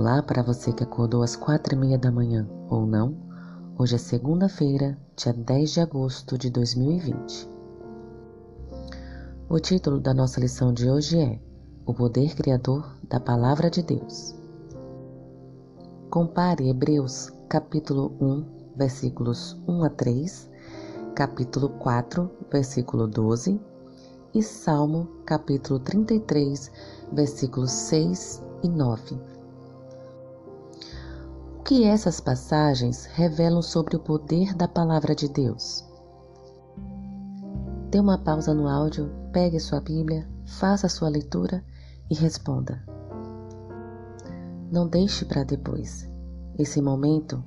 olá para você que acordou às quatro e meia da manhã ou não. Hoje é segunda-feira, dia 10 de agosto de 2020. O título da nossa lição de hoje é O Poder Criador da Palavra de Deus. Compare Hebreus capítulo 1, versículos 1 a 3, capítulo 4, versículo 12 e Salmo capítulo 33, versículos 6 e 9 que essas passagens revelam sobre o poder da palavra de Deus? Dê uma pausa no áudio, pegue sua Bíblia, faça sua leitura e responda. Não deixe para depois. Esse momento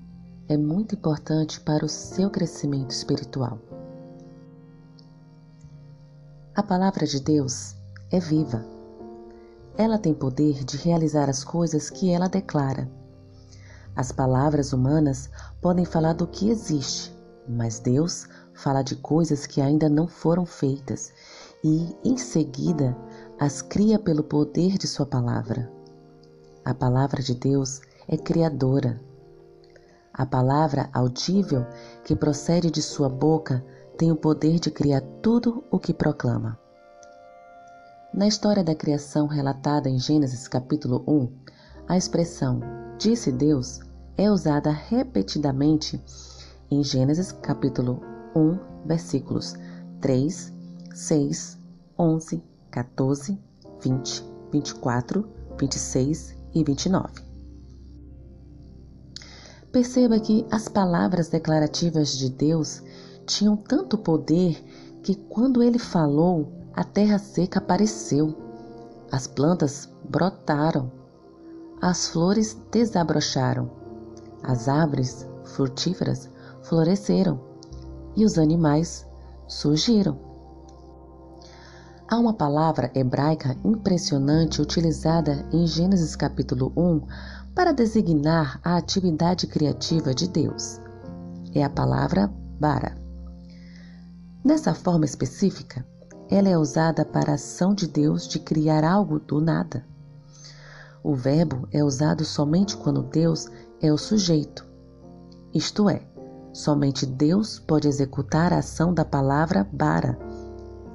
é muito importante para o seu crescimento espiritual. A palavra de Deus é viva. Ela tem poder de realizar as coisas que ela declara as palavras humanas podem falar do que existe, mas Deus fala de coisas que ainda não foram feitas e, em seguida, as cria pelo poder de Sua palavra. A palavra de Deus é criadora. A palavra audível que procede de Sua boca tem o poder de criar tudo o que proclama. Na história da criação relatada em Gênesis capítulo 1, a expressão disse Deus é usada repetidamente em Gênesis capítulo 1, versículos 3, 6, 11, 14, 20, 24, 26 e 29. Perceba que as palavras declarativas de Deus tinham tanto poder que quando ele falou, a terra seca apareceu, as plantas brotaram, as flores desabrocharam as árvores frutíferas floresceram e os animais surgiram. Há uma palavra hebraica impressionante utilizada em Gênesis capítulo 1 para designar a atividade criativa de Deus. É a palavra bara. Nessa forma específica, ela é usada para a ação de Deus de criar algo do nada. O verbo é usado somente quando Deus é o sujeito. Isto é, somente Deus pode executar a ação da palavra bara,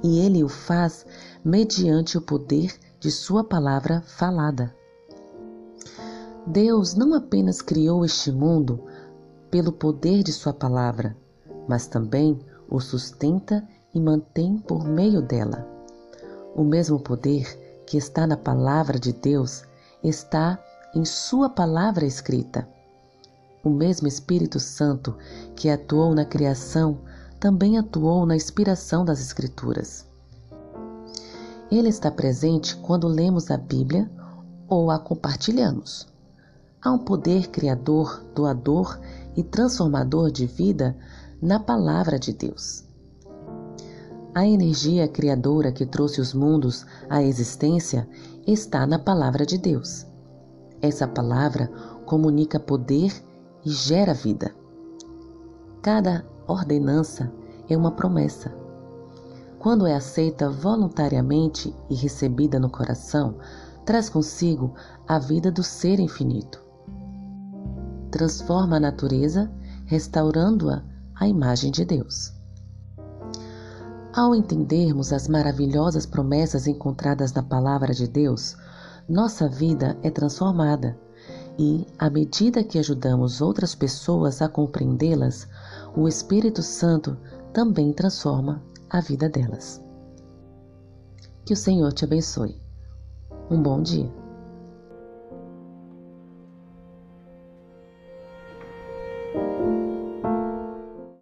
e ele o faz mediante o poder de sua palavra falada. Deus não apenas criou este mundo pelo poder de sua palavra, mas também o sustenta e mantém por meio dela. O mesmo poder que está na palavra de Deus está em sua palavra escrita. O mesmo Espírito Santo que atuou na criação também atuou na inspiração das Escrituras. Ele está presente quando lemos a Bíblia ou a compartilhamos. Há um poder criador, doador e transformador de vida na palavra de Deus. A energia criadora que trouxe os mundos à existência está na palavra de Deus. Essa palavra comunica poder e gera vida. Cada ordenança é uma promessa. Quando é aceita voluntariamente e recebida no coração, traz consigo a vida do ser infinito. Transforma a natureza, restaurando-a à imagem de Deus. Ao entendermos as maravilhosas promessas encontradas na palavra de Deus, nossa vida é transformada e, à medida que ajudamos outras pessoas a compreendê-las, o Espírito Santo também transforma a vida delas. Que o Senhor te abençoe. Um bom dia.